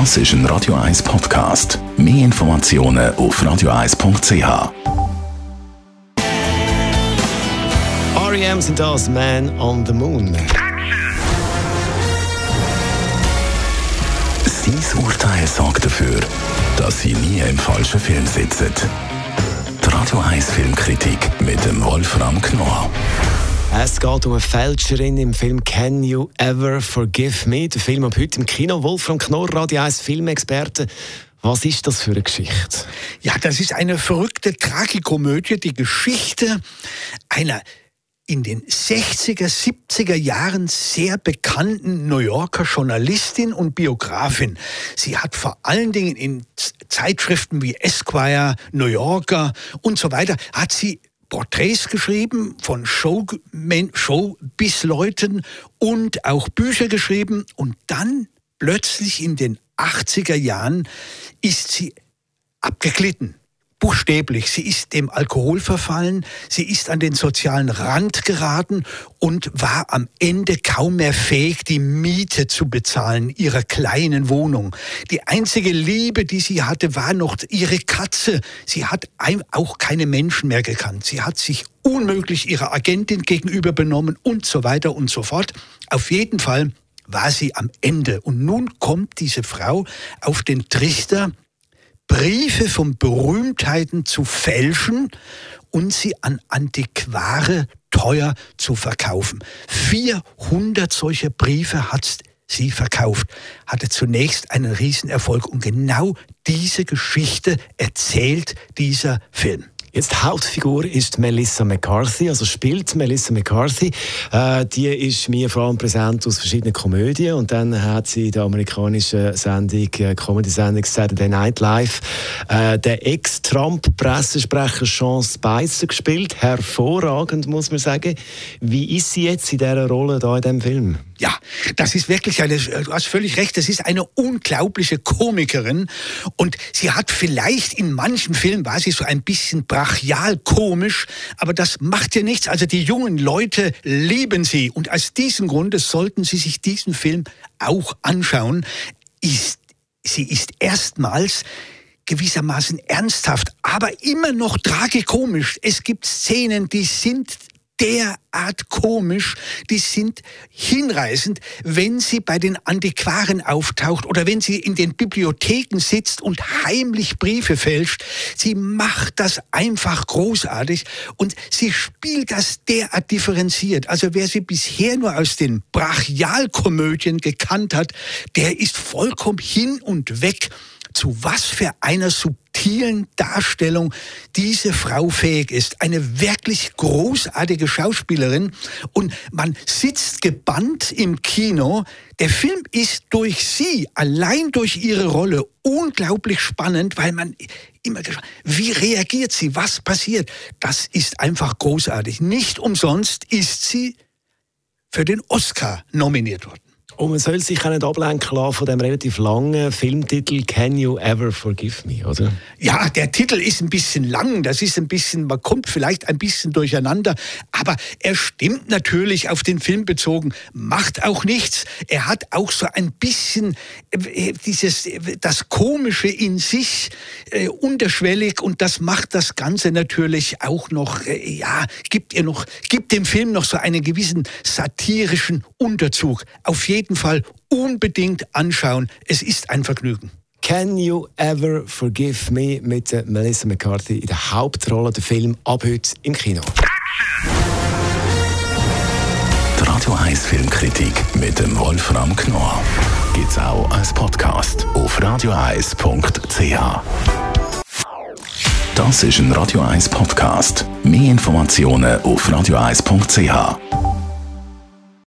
Das ist ein Radio 1 Podcast. Mehr Informationen auf radio1.ch. R.E.M. sind das Man on the Moon. Sein Urteil sorgt dafür, dass Sie nie im falschen Film sitzen. Die Radio 1 Filmkritik mit dem Wolfram Knorr. Es geht um eine Fälscherin im Film Can You Ever Forgive Me? Der Film ab heute im Kino. Wolfram Knorr, Radio 1 Filmexperte. Was ist das für eine Geschichte? Ja, das ist eine verrückte Tragikomödie, die Geschichte einer in den 60er, 70er Jahren sehr bekannten New Yorker Journalistin und Biografin. Sie hat vor allen Dingen in Zeitschriften wie Esquire, New Yorker und so weiter, hat sie Porträts geschrieben von Showbiz-Leuten und auch Bücher geschrieben. Und dann plötzlich in den 80er Jahren ist sie abgeglitten buchstäblich. Sie ist dem Alkohol verfallen, sie ist an den sozialen Rand geraten und war am Ende kaum mehr fähig, die Miete zu bezahlen ihrer kleinen Wohnung. Die einzige Liebe, die sie hatte, war noch ihre Katze. Sie hat auch keine Menschen mehr gekannt. Sie hat sich unmöglich ihrer Agentin gegenüber benommen und so weiter und so fort. Auf jeden Fall war sie am Ende. Und nun kommt diese Frau auf den Trichter, Briefe von Berühmtheiten zu fälschen und sie an Antiquare teuer zu verkaufen. 400 solcher Briefe hat sie verkauft, hatte zunächst einen Riesenerfolg und genau diese Geschichte erzählt dieser Film. Jetzt Hauptfigur ist Melissa McCarthy, also spielt Melissa McCarthy. Äh, die ist mir vor allem präsent aus verschiedenen Komödien und dann hat sie in der amerikanischen Sendung, äh, Comedy-Sendung Saturday Night Live, äh, der Ex-Trump-Pressesprecher Sean Spicer gespielt. Hervorragend, muss man sagen. Wie ist sie jetzt in dieser Rolle da in diesem Film? Ja, das ist wirklich eine, du hast völlig recht, das ist eine unglaubliche Komikerin und sie hat vielleicht in manchen Filmen war sie so ein bisschen brachial komisch, aber das macht ihr nichts. Also die jungen Leute lieben sie und aus diesem Grunde sollten sie sich diesen Film auch anschauen. Ist, sie ist erstmals gewissermaßen ernsthaft, aber immer noch tragikomisch. Es gibt Szenen, die sind derart komisch, die sind hinreißend, wenn sie bei den Antiquaren auftaucht oder wenn sie in den Bibliotheken sitzt und heimlich Briefe fälscht. Sie macht das einfach großartig und sie spielt das derart differenziert. Also wer sie bisher nur aus den Brachialkomödien gekannt hat, der ist vollkommen hin und weg zu was für einer subtilen Darstellung diese Frau fähig ist. Eine wirklich großartige Schauspielerin und man sitzt gebannt im Kino. Der Film ist durch sie, allein durch ihre Rolle, unglaublich spannend, weil man immer gespannt, wie reagiert sie, was passiert. Das ist einfach großartig. Nicht umsonst ist sie für den Oscar nominiert worden. Und man soll sich auch nicht ablenken lassen von dem relativ langen Filmtitel Can You Ever Forgive Me, oder? Ja, der Titel ist ein bisschen lang, das ist ein bisschen, man kommt vielleicht ein bisschen durcheinander, aber er stimmt natürlich auf den Film bezogen, macht auch nichts. Er hat auch so ein bisschen äh, dieses, das Komische in sich äh, unterschwellig und das macht das Ganze natürlich auch noch, äh, ja, gibt ihr noch, gibt dem Film noch so einen gewissen satirischen Unterzug. Auf jeden jeden Fall unbedingt anschauen. Es ist ein Vergnügen. Can You Ever Forgive Me mit Melissa McCarthy in der Hauptrolle der Film ab heute im Kino. Die Radio 1 Filmkritik mit dem Wolfram Knorr gibt es auch als Podcast auf radioeis.ch. Das ist ein Radio 1 Podcast. Mehr Informationen auf radioeis.ch.